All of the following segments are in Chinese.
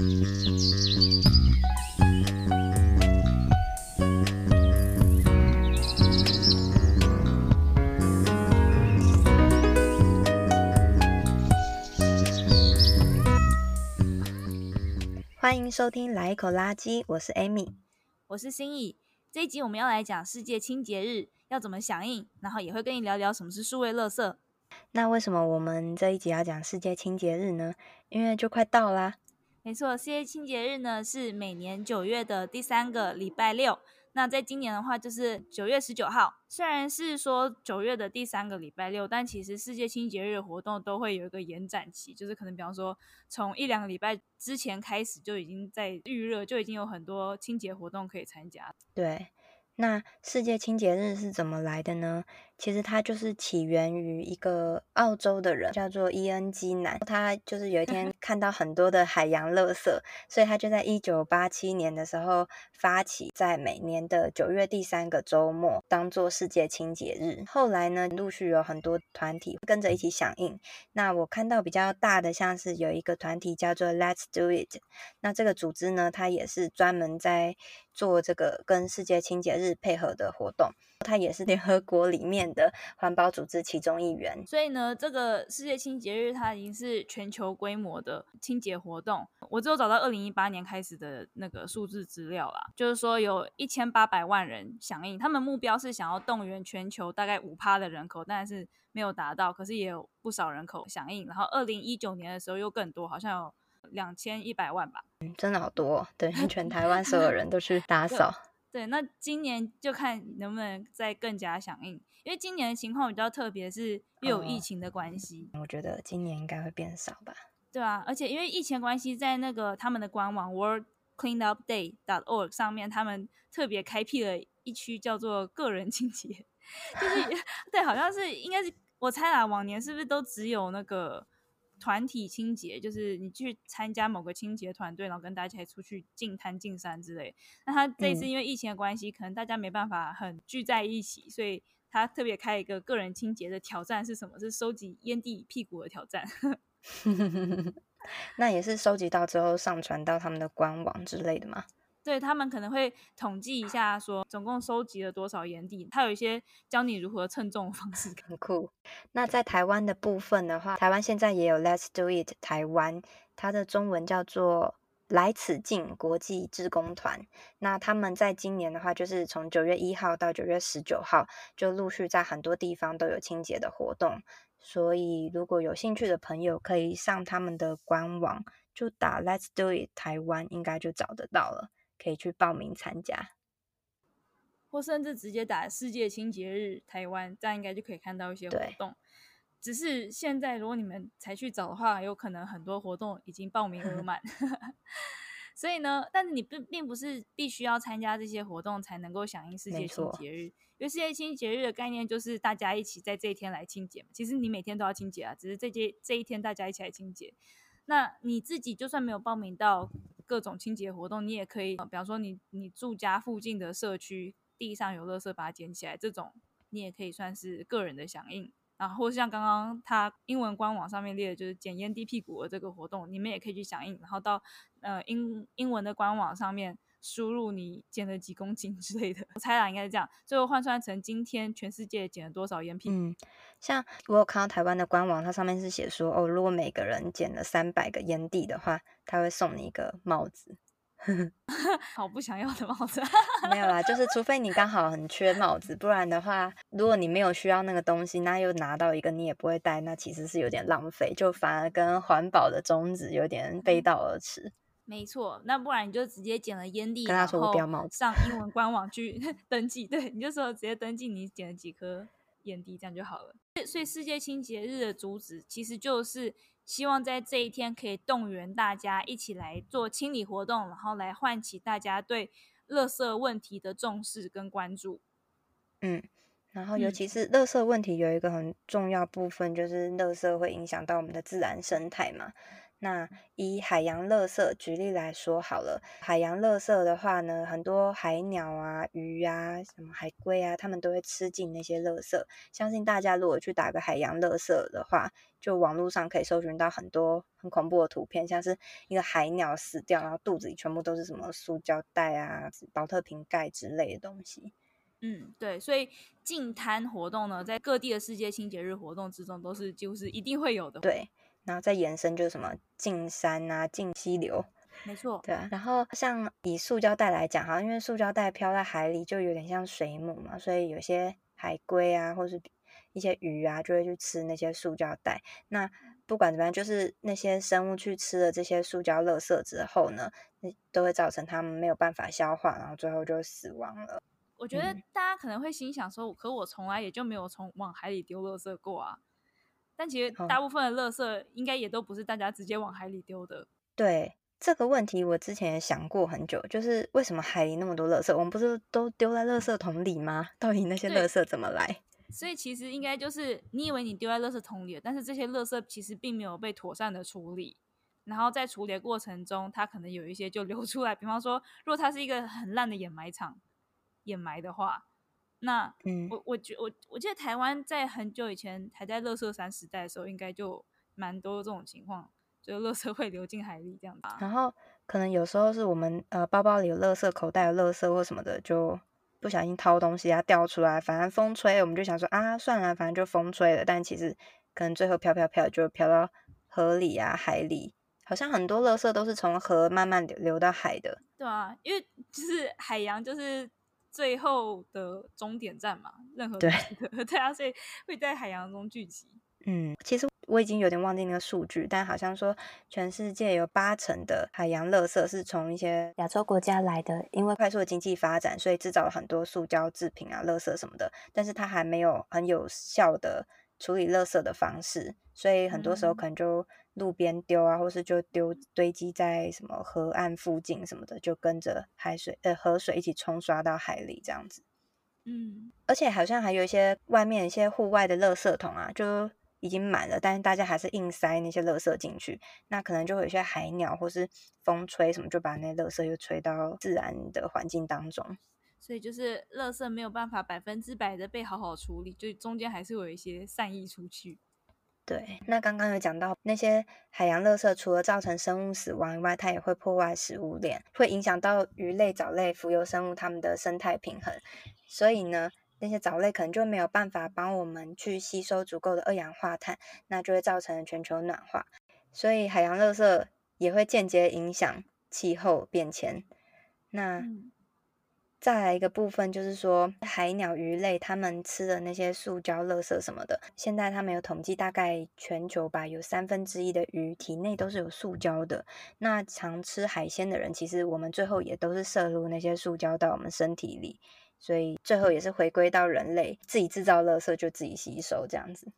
欢迎收听《来一口垃圾》，我是 Amy，我是心怡。这一集我们要来讲世界清洁日要怎么响应，然后也会跟你聊聊什么是数位垃圾。那为什么我们这一集要讲世界清洁日呢？因为就快到啦。没错，世界清洁日呢是每年九月的第三个礼拜六。那在今年的话，就是九月十九号。虽然是说九月的第三个礼拜六，但其实世界清洁日活动都会有一个延展期，就是可能比方说从一两个礼拜之前开始就已经在预热，就已经有很多清洁活动可以参加。对。那世界清洁日是怎么来的呢？其实它就是起源于一个澳洲的人，叫做伊恩基南。他就是有一天看到很多的海洋垃圾，所以他就在一九八七年的时候发起，在每年的九月第三个周末当做世界清洁日。后来呢，陆续有很多团体跟着一起响应。那我看到比较大的，像是有一个团体叫做 Let's Do It。那这个组织呢，它也是专门在做这个跟世界清洁日配合的活动，它也是联合国里面的环保组织其中一员。所以呢，这个世界清洁日它已经是全球规模的清洁活动。我只有找到二零一八年开始的那个数字资料啦，就是说有一千八百万人响应，他们目标是想要动员全球大概五趴的人口，但是没有达到，可是也有不少人口响应。然后二零一九年的时候又更多，好像有。两千一百万吧，嗯，真的好多，对，全台湾所有人都去打扫。对，那今年就看能不能再更加响应，因为今年的情况比较特别，是又有疫情的关系。哦，我觉得今年应该会变少吧。对啊，而且因为疫情关系，在那个他们的官网 World Cleanup Day dot org 上面，他们特别开辟了一区叫做个人清洁，就是 对，好像是应该是我猜啦，往年是不是都只有那个。团体清洁就是你去参加某个清洁团队，然后跟大家一起出去进滩、进山之类。那他这次因为疫情的关系，嗯，可能大家没办法很聚在一起，所以他特别开一个个人清洁的挑战是什么？是收集烟蒂屁股的挑战。那也是收集到之后上传到他们的官网之类的吗？对，他们可能会统计一下，说总共收集了多少盐地，他有一些教你如何称重的方式，很酷。那在台湾的部分的话，台湾现在也有 Let's Do It 台湾，它的中文叫做来此境国际志工团。那他们在今年的话，就是从九月一号到九月十九号，就陆续在很多地方都有清洁的活动。所以如果有兴趣的朋友，可以上他们的官网，就打 Let's Do It 台湾，应该就找得到了。可以去报名参加，或甚至直接打世界清洁日台湾，这样应该就可以看到一些活动。只是现在如果你们才去找的话，有可能很多活动已经报名额满。所以呢，但是你并并不是必须要参加这些活动才能够响应世界清洁日，因为世界清洁日的概念就是大家一起在这一天来清洁嘛。其实你每天都要清洁啊，只是这这这一天大家一起来清洁。那你自己就算没有报名到。各种清洁活动，你也可以，比方说你你住家附近的社区地上有垃圾，把它捡起来，这种你也可以算是个人的响应。然后像刚刚他英文官网上面列的就是捡烟蒂屁股的这个活动，你们也可以去响应。然后到呃英英文的官网上面输入你减了几公斤 之类的，我猜啦应该是这样，最后换算成今天全世界减了多少烟屁股。嗯，像我有看到台湾的官网，它上面是写说哦，如果每个人减了三百个烟蒂的话，他会送你一个帽子。好不想要的帽子。没有啦，就是除非你刚好很缺帽子，不然的话，如果你没有需要那个东西，那又拿到一个你也不会戴，那其实是有点浪费，就反而跟环保的宗旨有点背道而驰。没错，那不然你就直接捡了烟蒂，跟他说我不要帽子，上英文官网去 登记。对，你就说直接登记你捡了几颗烟蒂，这样就好了。所以世界清洁日的主旨其实就是希望在这一天可以动员大家一起来做清理活动，然后来唤起大家对垃圾问题的重视跟关注。嗯，然后尤其是垃圾问题有一个很重要部分，就是垃圾会影响到我们的自然生态嘛。那以海洋垃圾举例来说好了，海洋垃圾的话呢，很多海鸟啊、鱼啊、什么海龟啊，它们都会吃进那些垃圾。相信大家如果去打个海洋垃圾的话，就网络上可以搜寻到很多很恐怖的图片，像是一个海鸟死掉，然后肚子里全部都是什么塑胶袋啊、保特瓶盖之类的东西。嗯，对，所以净滩活动呢，在各地的世界清洁日活动之中，都是就是一定会有的。对。然后再延伸就是什么进山啊、进溪流，没错，对啊。然后像以塑胶袋来讲哈，因为塑胶袋飘在海里就有点像水母嘛，所以有些海龟啊，或是一些鱼啊，就会去吃那些塑胶袋。那不管怎么样，就是那些生物去吃了这些塑胶垃圾之后呢，那都会造成它们没有办法消化，然后最后就死亡了。我觉得大家可能会心想说，嗯、可我从来也就没有从往海里丢垃圾过啊。但其实大部分的垃圾应该也都不是大家直接往海里丢的。对，这个问题，我之前也想过很久，就是为什么海里那么多垃圾，我们不是都丢在垃圾桶里吗？到底那些垃圾怎么来？所以其实应该就是你以为你丢在垃圾桶里了，但是这些垃圾其实并没有被妥善的处理，然后在处理的过程中，它可能有一些就流出来。比方说，如果它是一个很烂的掩埋场，掩埋的话。那，嗯，我我觉我我记得台湾在很久以前还在乐色山时代的时候，应该就蛮多这种情况，就乐色会流进海里这样吧。然后可能有时候是我们呃包包里有乐色，口袋有乐色或什么的，就不小心掏东西啊掉出来，反正风吹，我们就想说啊算了，反正就风吹了。但其实可能最后飘飘飘就飘到河里啊海里，好像很多乐色都是从河慢慢流流到海的。对啊，因为就是海洋就是。最后的终点站嘛，任何对 对啊，所以会在海洋中聚集。嗯，其实我已经有点忘记那个数据，但好像说全世界有八成的海洋垃圾是从一些亚洲国家来的，因为快速的经济发展，所以制造了很多塑胶制品啊、垃圾什么的，但是它还没有很有效的处理垃圾的方式，所以很多时候可能就。路边丢啊，或是就丢堆积在什么河岸附近什么的，就跟着海水呃河水一起冲刷到海里这样子。嗯，而且好像还有一些外面一些户外的垃圾桶啊，就已经满了，但是大家还是硬塞那些垃圾进去，那可能就会有一些海鸟或是风吹什么，就把那垃圾又吹到自然的环境当中。所以就是垃圾没有办法百分之百的被好好处理，就中间还是有一些善意出去。对，那刚刚有讲到那些海洋垃圾，除了造成生物死亡以外，它也会破坏食物链，会影响到鱼类、藻类、浮游生物它们的生态平衡。所以呢，那些藻类可能就没有办法帮我们去吸收足够的二氧化碳，那就会造成全球暖化。所以海洋垃圾也会间接影响气候变迁。那。嗯再来一个部分，就是说海鸟、鱼类，它们吃的那些塑胶、垃圾什么的。现在他们有统计，大概全球吧，有三分之一的鱼体内都是有塑胶的。那常吃海鲜的人，其实我们最后也都是摄入那些塑胶到我们身体里，所以最后也是回归到人类自己制造垃圾就自己吸收这样子。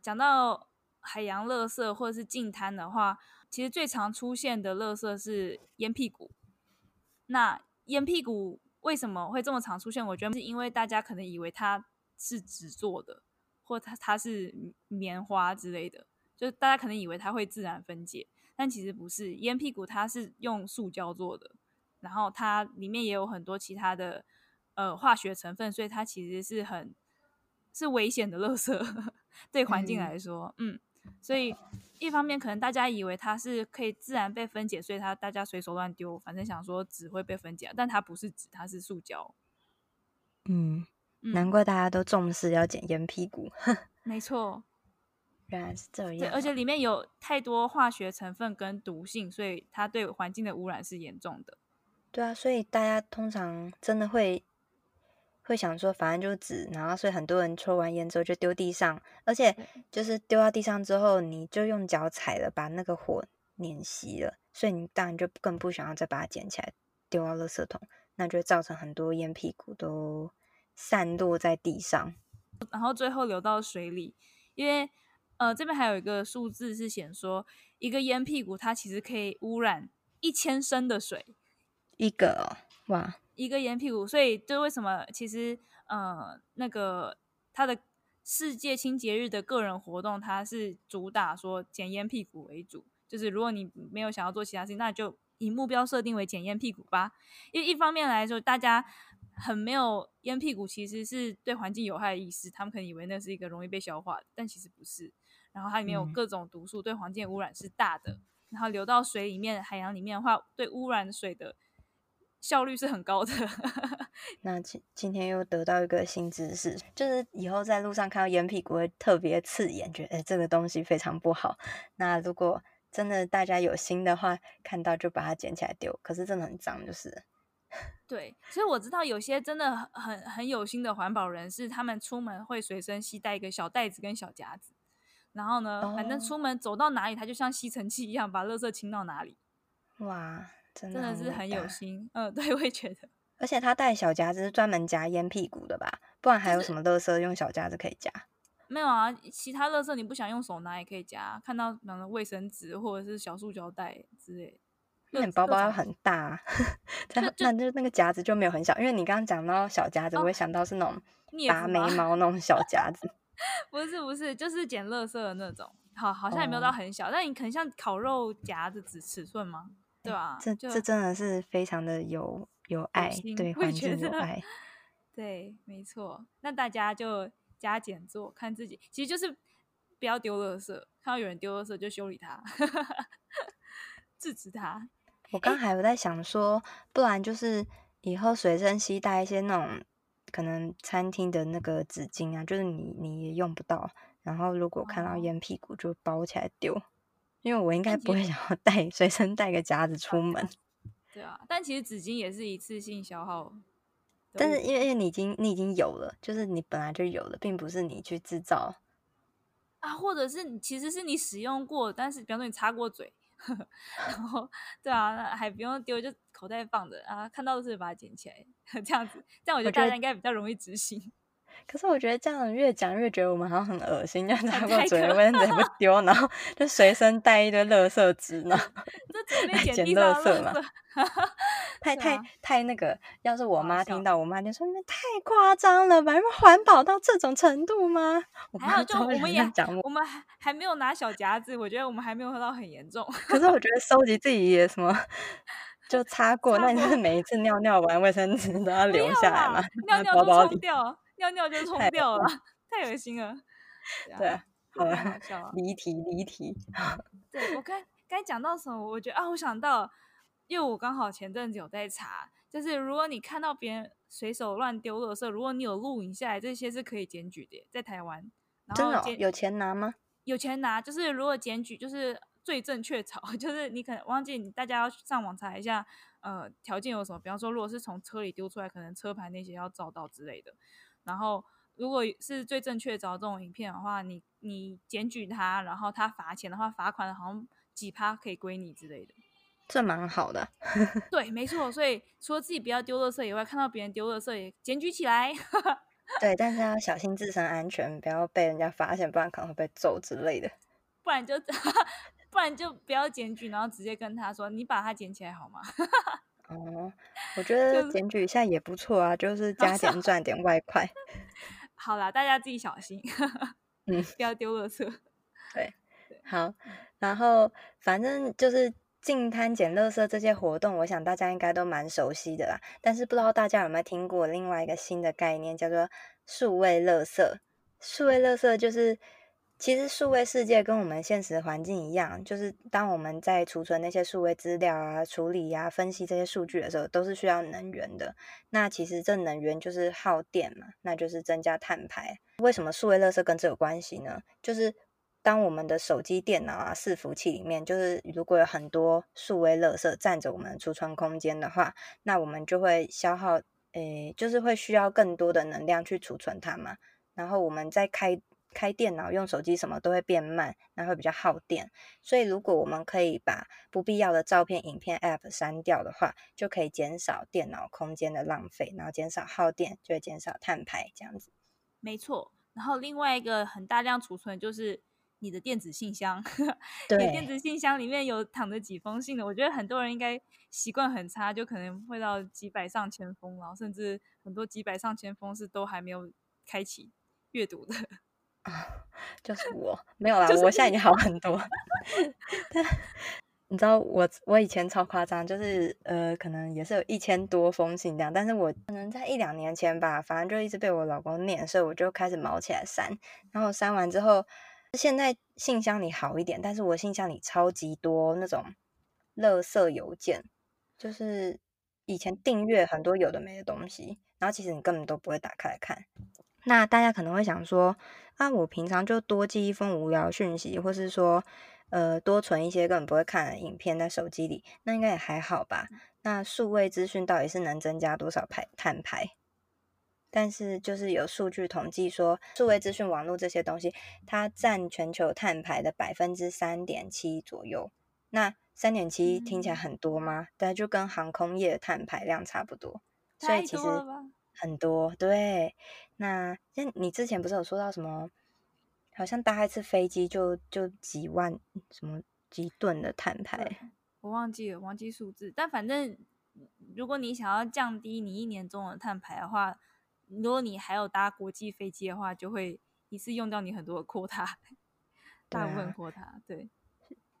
讲到海洋垃圾或者是近滩的话，其实最常出现的垃圾是烟屁股。那烟屁股。为什么会这么常出现？我觉得是因为大家可能以为它是纸做的，或它它是棉花之类的，就大家可能以为它会自然分解，但其实不是。烟屁股它是用塑胶做的，然后它里面也有很多其他的呃化学成分，所以它其实是很是危险的垃圾，对环境来说，嗯，嗯，所以。一方面可能大家以为它是可以自然被分解，所以它大家随手乱丢，反正想说纸会被分解，但它不是纸，它是塑胶。嗯，难怪大家都重视要捡烟屁股。没错，原来是这样。而且里面有太多化学成分跟毒性，所以它对环境的污染是严重的。对啊，所以大家通常真的会。会想说，反正就纸，然后所以很多人抽完烟之后就丢地上，而且就是丢到地上之后，你就用脚踩了，把那个火碾熄了，所以你当然就更不想要再把它捡起来丢到垃圾桶，那就会造成很多烟屁股都散落在地上，然后最后流到水里。因为呃这边还有一个数字是显说，一个烟屁股它其实可以污染一千升的水，一个哦，哇。一个烟屁股，所以就为什么其实呃那个他的世界清洁日的个人活动，它是主打说捡烟屁股为主，就是如果你没有想要做其他事情，那就以目标设定为捡烟屁股吧。因为一方面来说，大家很没有烟屁股，其实是对环境有害的意思，他们可能以为那是一个容易被消化的，但其实不是。然后它里面有各种毒素，对环境污染是大的。然后流到水里面、海洋里面的话，对污染水的效率是很高的。那今今天又得到一个新知识，就是以后在路上看到烟屁股会特别刺眼，觉得诶这个东西非常不好。那如果真的大家有心的话，看到就把它捡起来丢。可是真的很脏，就是。对，所以我知道有些真的很很有心的环保人士，他们出门会随身携带一个小袋子跟小夹子。然后呢，oh. 反正出门走到哪里，他就像吸尘器一样，把垃圾清到哪里。哇，真的真的是很有心。嗯，对，我也觉得。而且他带小夹子是专门夹烟屁股的吧？不然还有什么乐色用小夹子可以夹？没有啊，其他乐色你不想用手拿也可以夹。看到那个卫生纸或者是小塑胶袋之类，那你包包要很大，啊，那那就那个夹子就没有很小，因为你刚刚讲到小夹子，我会想到是那种拔眉毛那种小夹子。不是不是，就是捡乐色的那种，好，好像也没有到很小，哦、但你可能像烤肉夹子尺尺寸吗？对啊？这这真的是非常的有有爱，对环境有 爱。对，没错。那大家就加减做，看自己，其实就是不要丢垃圾，看到有人丢垃圾就修理他，制止他。我刚还有在想说，不然就是以后随身携带一些那种。可能餐厅的那个纸巾啊，就是你你也用不到，然后如果看到烟屁股就包起来丢，因为我应该不会想要带随身带个夹子出门。对啊，但其实纸巾也是一次性消耗。但是因为因为你已经你已经有了，就是你本来就有了，并不是你去制造啊，或者是其实是你使用过，但是比方说你擦过嘴。然后，对啊，那还不用丢，就口袋放着啊，看到的是把它捡起来，这样子，这样我觉得大家应该比较容易执行。可是我觉得这样越讲越觉得我们好像很恶心，这样擦过嘴的卫生纸也不丢，然后就随身带一堆垃圾纸呢，这准备捡垃圾嘛。太太太那个，要是我妈听到，我妈就说：“那太夸张了吧？环保到这种程度吗？”还有，就我们也讲，我们还还没有拿小夹子，我觉得我们还没有喝到很严重。可是我觉得收集自己也什么，就擦过，那你是每一次尿尿完卫生纸都要留下来嘛？尿尿都冲掉，尿尿就冲掉了，太恶心了。对，好了，离题离题。对我刚刚讲到什么？我觉得啊，我想到。因为我刚好前阵子有在查，就是如果你看到别人随手乱丢垃圾，如果你有录影下来，这些是可以检举的，在台湾。真的、哦、有钱拿吗？有钱拿，就是如果检举，就是罪证确凿，就是你可能忘记，你大家要上网查一下，呃，条件有什么？比方说，如果是从车里丢出来，可能车牌那些要照到之类的。然后，如果是最正确找这种影片的话，你你检举他，然后他罚钱的话，罚款好像几趴可以归你之类的。这蛮好的，对，没错。所以除了自己不要丢垃圾以外，看到别人丢垃圾也检举起来。对，但是要小心自身安全，不要被人家发现，不然可能会被揍之类的。不然就 不然就不要检举，然后直接跟他说：“你把它捡起来好吗？”哦，我觉得检举一下也不错啊，就是加点赚点外快。好啦，大家自己小心，嗯，不要丢垃圾。对，好，然后反正就是。净摊捡垃圾这些活动，我想大家应该都蛮熟悉的啦。但是不知道大家有没有听过另外一个新的概念，叫做数位垃圾。数位垃圾就是，其实数位世界跟我们现实环境一样，就是当我们在储存那些数位资料啊、处理呀、分析这些数据的时候，都是需要能源的。那其实这能源就是耗电嘛，那就是增加碳排。为什么数位垃圾跟这有关系呢？就是。当我们的手机、电脑啊、伺服器里面，就是如果有很多数位垃圾占着我们的储存空间的话，那我们就会消耗，诶，就是会需要更多的能量去储存它嘛。然后我们在开开电脑、用手机什么都会变慢，那会比较耗电。所以如果我们可以把不必要的照片、影片、App 删掉的话，就可以减少电脑空间的浪费，然后减少耗电，就会减少碳排，这样子。没错。然后另外一个很大量储存就是。你的电子信箱，对，你电子信箱里面有躺着几封信的，我觉得很多人应该习惯很差，就可能会到几百上千封，然后甚至很多几百上千封是都还没有开启阅读的。啊，就是我没有啦，就是、我现在已经好很多。但你知道我我以前超夸张，就是呃，可能也是有一千多封信这样，但是我可能在一两年前吧，反正就一直被我老公念，所以我就开始毛起来删。然后删完之后，现在信箱里好一点，但是我信箱里超级多那种垃圾邮件，就是以前订阅很多有的没的东西，然后其实你根本都不会打开来看。那大家可能会想说，啊，我平常就多寄一封无聊讯息，或是说，呃，多存一些根本不会看的影片在手机里，那应该也还好吧？那数位资讯到底是能增加多少排碳排？但是就是有数据统计说，数位资讯网络这些东西，它占全球碳排的百分之三点七左右。那三点七听起来很多吗？但、嗯、就跟航空业的碳排量差不多，所以其实很多。对。那像你之前不是有说到什么，好像搭一次飞机就就几万什么几吨的碳排，我忘记了，忘记数字。但反正如果你想要降低你一年中的碳排的话，如果你还有搭国际飞机的话，就会一次用掉你很多的 quota，大部分 quota。对，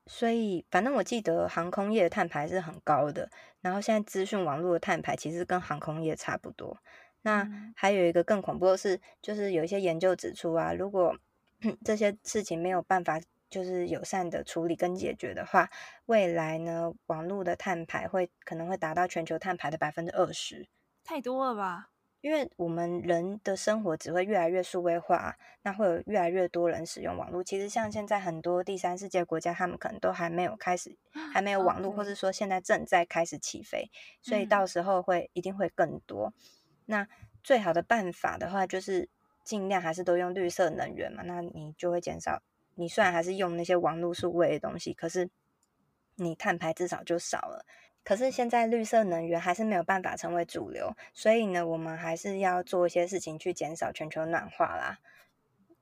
所以反正我记得航空业的碳排是很高的，然后现在资讯网络的碳排其实跟航空业差不多。那还有一个更恐怖的是，就是有一些研究指出啊，如果 这些事情没有办法就是友善的处理跟解决的话，未来呢，网络的碳排会可能会达到全球碳排的百分之二十，太多了吧？因为我们人的生活只会越来越数位化，那会有越来越多人使用网络。其实像现在很多第三世界国家，他们可能都还没有开始，还没有网络，或者说现在正在开始起飞，所以到时候会一定会更多。那最好的办法的话，就是尽量还是都用绿色能源嘛。那你就会减少，你虽然还是用那些网络数位的东西，可是你碳排至少就少了。可是现在绿色能源还是没有办法成为主流，所以呢，我们还是要做一些事情去减少全球暖化啦。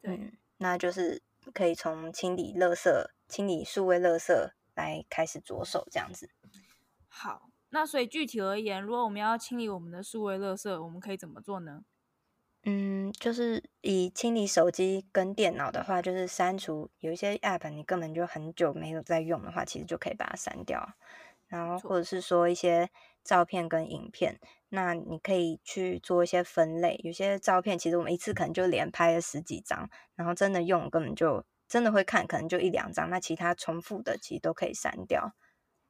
对，嗯，那就是可以从清理垃圾、清理数位垃圾来开始着手，这样子。好。那所以具体而言，如果我们要清理我们的数位垃圾，我们可以怎么做呢？嗯，就是以清理手机跟电脑的话，就是删除有一些 App，你根本就很久没有在用的话，其实就可以把它删掉。然后或者是说一些照片跟影片，那你可以去做一些分类。有些照片其实我们一次可能就连拍了十几张，然后真的用根本就真的会看，可能就一两张。那其他重复的其实都可以删掉。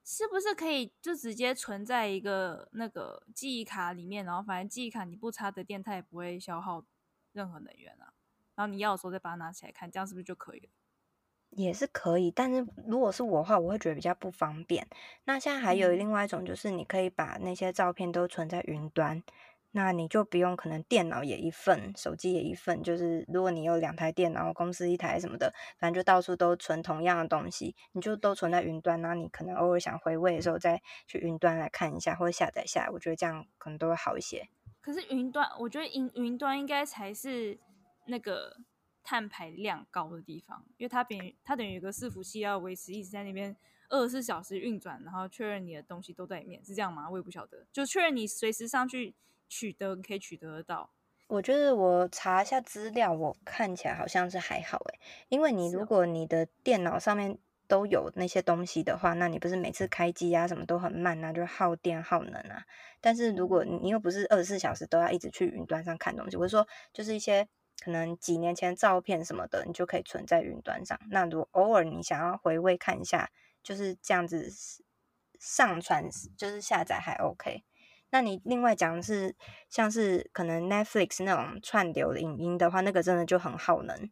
是不是可以就直接存在一个那个记忆卡里面，然后反正记忆卡你不插的电，它也不会消耗任何能源啊。然后你要的时候再把它拿起来看，这样是不是就可以了？也是可以，但是如果是我的话，我会觉得比较不方便。那现在还有另外一种，就是你可以把那些照片都存在云端。那你就不用，可能电脑也一份，手机也一份。就是如果你有两台电脑，公司一台什么的，反正就到处都存同样的东西，你就都存在云端。然后你可能偶尔想回味的时候，再去云端来看一下或者下载下来。我觉得这样可能都会好一些。可是云端，我觉得云云端应该才是那个碳排量高的地方，因为它等于它等于有个伺服器要维持一直在那边二十四小时运转，然后确认你的东西都在里面，是这样吗？我也不晓得，就确认你随时上去。取得可以取得得到，我觉得我查一下资料，我看起来好像是还好诶，因为你如果你的电脑上面都有那些东西的话，那你不是每次开机啊什么都很慢啊，就耗电耗能啊。但是如果你又不是二十四小时都要一直去云端上看东西，或者说就是一些可能几年前照片什么的，你就可以存在云端上。那如果偶尔你想要回味看一下，就是这样子上传，就是下载还 OK。那你另外讲的是，像是可能 Netflix 那种串流的影音的话，那个真的就很耗能。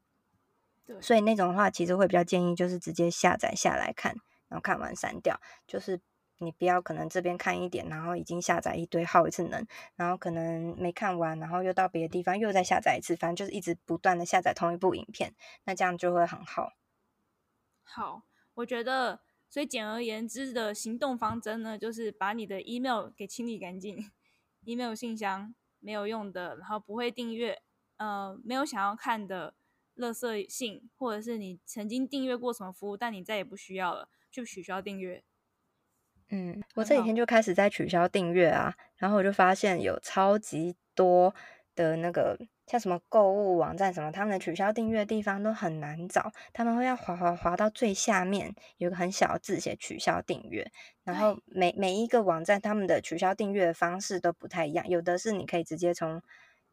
对，所以那种的话，其实会比较建议就是直接下载下来看，然后看完删掉。就是你不要可能这边看一点，然后已经下载一堆耗一次能，然后可能没看完，然后又到别的地方又再下载一次，反正就是一直不断的下载同一部影片，那这样就会很耗。好，我觉得。所以简而言之的行动方针呢，就是把你的 email 给清理干净，email 信箱没有用的，然后不会订阅，呃，没有想要看的垃圾信，或者是你曾经订阅过什么服务，但你再也不需要了，就取消订阅。嗯，我这几天就开始在取消订阅啊，然后我就发现有超级多的那个像什么购物网站什么，他们的取消订阅的地方都很难找，他们会要滑滑滑到最下面，有个很小的字写取消订阅，然后每每一个网站他们的取消订阅的方式都不太一样，有的是你可以直接从。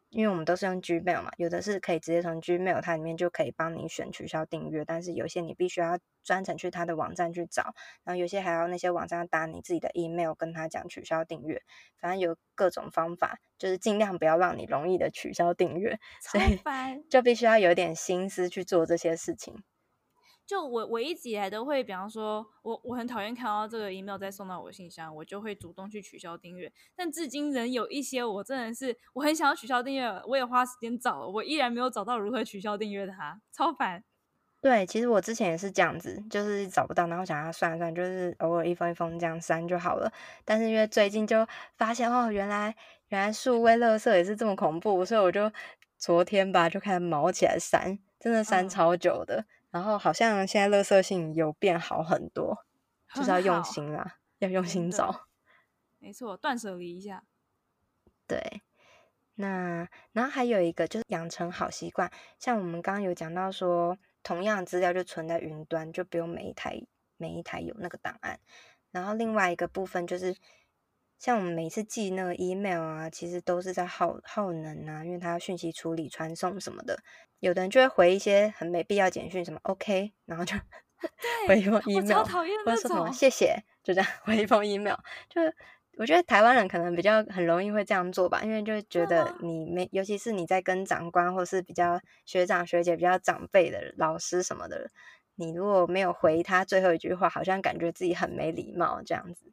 因为我们都是用 Gmail 嘛，有的是可以直接从 Gmail 它里面就可以帮你选取消订阅，但是有些你必须要专程去它的网站去找，然后有些还要那些网站要打你自己的 email 跟他讲取消订阅，反正有各种方法，就是尽量不要让你容易的取消订阅，所以就必须要有点心思去做这些事情。就我我一直以来都会，比方说，我我很讨厌看到这个 email 再送到我信箱，我就会主动去取消订阅。但至今仍有一些，我真的是我很想要取消订阅，我也花时间找，我依然没有找到如何取消订阅它，超烦。对，其实我之前也是这样子，就是找不到，然后想要算了算，就是偶尔一封一封这样删就好了。但是因为最近就发现哦，原来原来数位垃圾也是这么恐怖，所以我就昨天吧就开始毛起来删，真的删超久的。嗯然后好像现在垃圾性有变好很多，很，就是要用心啦，要用心找。没错，断舍离一下。对，那然后还有一个就是养成好习惯，像我们刚刚有讲到说，同样资料就存在云端，就不用每一台每一台有那个档案。然后另外一个部分就是，像我们每次寄那个 email 啊，其实都是在耗耗能啊，因为它要讯息处理、传送什么的。有的人就会回一些很没必要简讯，什么 OK，然后就回一封 email，或者说什么谢谢，就这样 回一封 email。就我觉得台湾人可能比较很容易会这样做吧，因为就觉得你没，尤其是你在跟长官或是比较学长学姐比较长辈的老师什么的，你如果没有回他最后一句话，好像感觉自己很没礼貌这样子。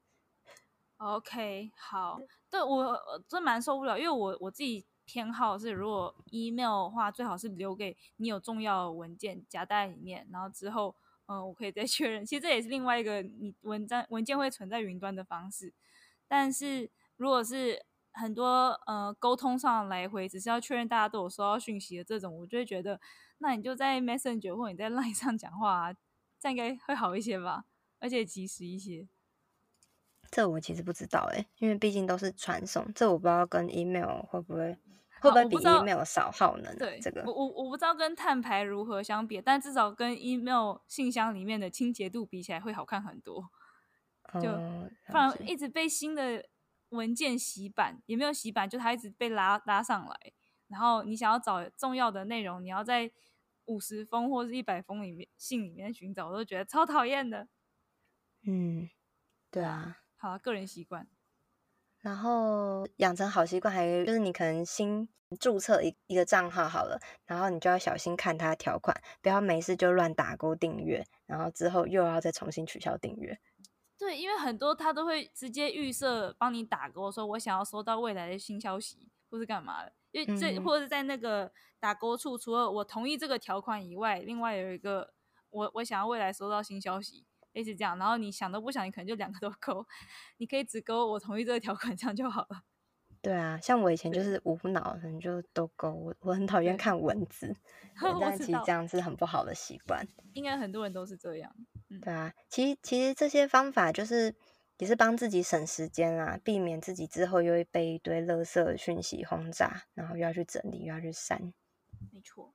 OK，好，对我真蛮受不了，因为我我自己。偏好是，如果 email 的话，最好是留给你有重要的文件夹在里面，然后之后，嗯、呃，我可以再 确认。其实这也是另外一个你文章文件会存在云端的方式。但是如果是很多呃沟通上来回，只是要确认大家都有收到讯息的这种，我就会觉得，那你就在 Messenger 或你在 Line 上讲话啊，这样应该会好一些吧，而且及时一些。这我其实不知道哎、欸，因为毕竟都是传送，这我不知道跟 email 会不会。会不会比 email 少耗能？对，这个我我我不知道跟碳排如何相比，但至少跟 email 信箱里面的清洁度比起来会好看很多。就不然一直被新的文件洗版，也没有洗版，就它一直被拉拉上来。然后你想要找重要的内容，你要在五十封或是一百封里面信里面寻找，我都觉得超讨厌的。嗯，对啊，好啊，个人习惯。然后养成好习惯，还有就是你可能新注册一一个账号好了，然后你就要小心看它的条款，不要没事就乱打勾订阅，然后之后又要再重新取消订阅。对，因为很多他都会直接预设帮你打勾，说我想要收到未来的新消息，或是干嘛的。因为这、嗯、或者是在那个打勾处，除了我同意这个条款以外，另外有一个我我想要未来收到新消息。类似这样，然后你想都不想，你可能就两个都勾，你可以只勾我同意这个条款，这样就好了。对啊，像我以前就是无脑，可能就都勾。我我很讨厌看文字，但其实这样是很不好的习惯。应该很多人都是这样。嗯、对啊，其实其实这些方法就是也是帮自己省时间啊，避免自己之后又会被一堆垃圾讯息轰炸，然后又要去整理，又要去删。没错。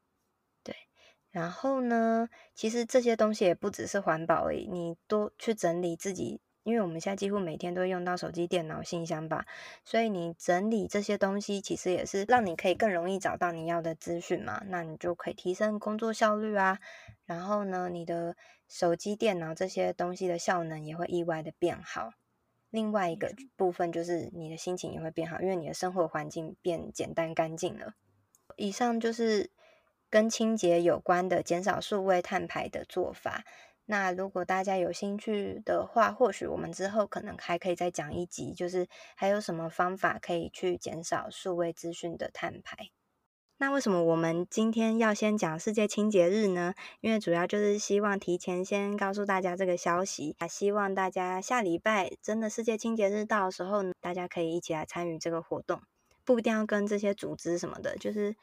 然后呢，其实这些东西也不只是环保而已，你多去整理自己，因为我们现在几乎每天都用到手机、电脑、信箱吧，所以你整理这些东西，其实也是让你可以更容易找到你要的资讯嘛，那你就可以提升工作效率啊。然后呢，你的手机、电脑这些东西的效能也会意外的变好。另外一个部分就是你的心情也会变好，因为你的生活环境变简单干净了。以上就是。跟清洁有关的减少数位碳排的做法，那如果大家有兴趣的话，或许我们之后可能还可以再讲一集，就是还有什么方法可以去减少数位资讯的碳排。那为什么我们今天要先讲世界清洁日呢？因为主要就是希望提前先告诉大家这个消息，啊，希望大家下礼拜真的世界清洁日到的时候，大家可以一起来参与这个活动，不一定要跟这些组织什么的，就是。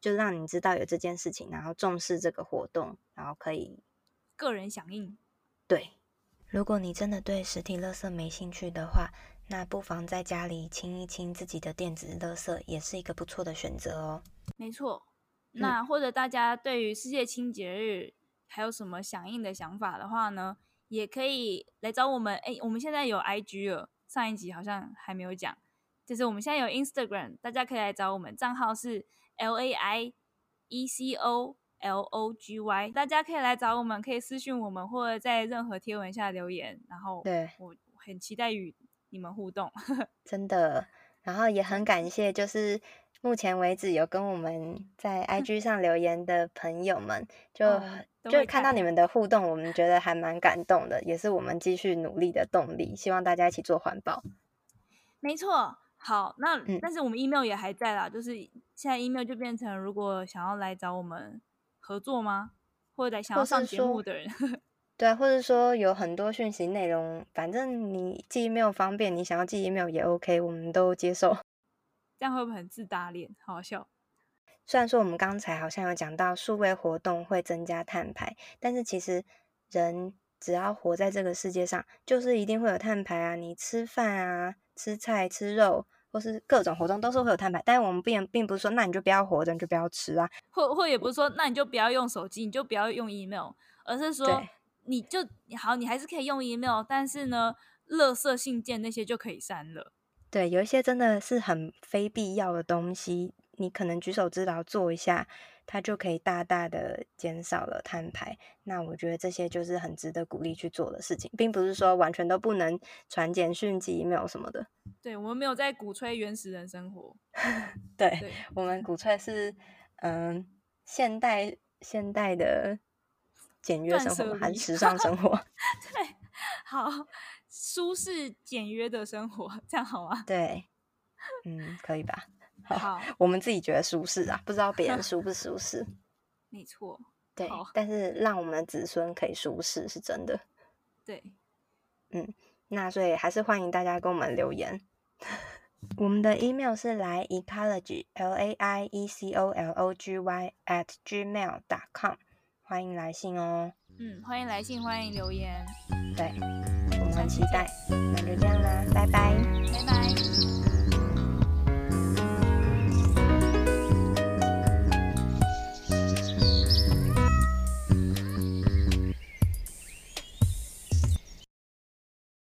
就让你知道有这件事情，然后重视这个活动，然后可以个人响应。对，如果你真的对实体垃圾没兴趣的话，那不妨在家里清一清自己的电子垃圾，也是一个不错的选择哦。没错。那或者大家对于世界清洁日还有什么响应的想法的话呢，也可以来找我们。哎，我们现在有 IG 了，上一集好像还没有讲，就是我们现在有 Instagram，大家可以来找我们，账号是 L A I E C O L O G Y，大家可以来找我们，可以私讯我们，或者在任何贴文下留言。然后，对，我很期待与你们互动，真的。然后也很感谢，就是。目前为止有跟我们在 IG 上留言的朋友们，就、嗯、就看到你们的互动，我们觉得还蛮感动的，也是我们继续努力的动力。希望大家一起做环保。没错，好，那、嗯、但是我们 email 也还在啦，就是现在 email 就变成，如果想要来找我们合作吗？或者想要上节目的人，对，或者说有很多讯息内容，反正你寄 email 方便，你想要寄 email 也 OK，我们都接受。这样会不会很自打脸？好好笑。虽然说我们刚才好像有讲到数位活动会增加碳排，但是其实人只要活在这个世界上，就是一定会有碳排啊。你吃饭啊、吃菜、吃肉，或是各种活动都是会有碳排。但是我们并并不是说，那你就不要活着，你就不要吃啊。或或也不是说，那你就不要用手机，你就不要用 email，而是说，你就好，你还是可以用 email，但是呢，垃圾信件那些就可以删了。对，有一些真的是很非必要的东西，你可能举手之劳做一下，它就可以大大的减少了碳排。那我觉得这些就是很值得鼓励去做的事情，并不是说完全都不能传简讯、寄 email 什么的。对，我们没有在鼓吹原始人生活，对，对我们鼓吹是嗯、呃、现代现代的简约生活还是时尚生活？对，好。舒适简约的生活，这样好吗？对，嗯，可以吧？好，我们自己觉得舒适啊，不知道别人舒不 舒适。没错，对，但是让我们的子孙可以舒适是真的。对，嗯，那所以还是欢迎大家跟我们留言。我们的 email 是来 ecology l a i e c o l o g y at gmail dot com，欢迎来信哦。嗯，欢迎来信，欢迎留言。对。很期待，那就这样啦，拜拜拜拜。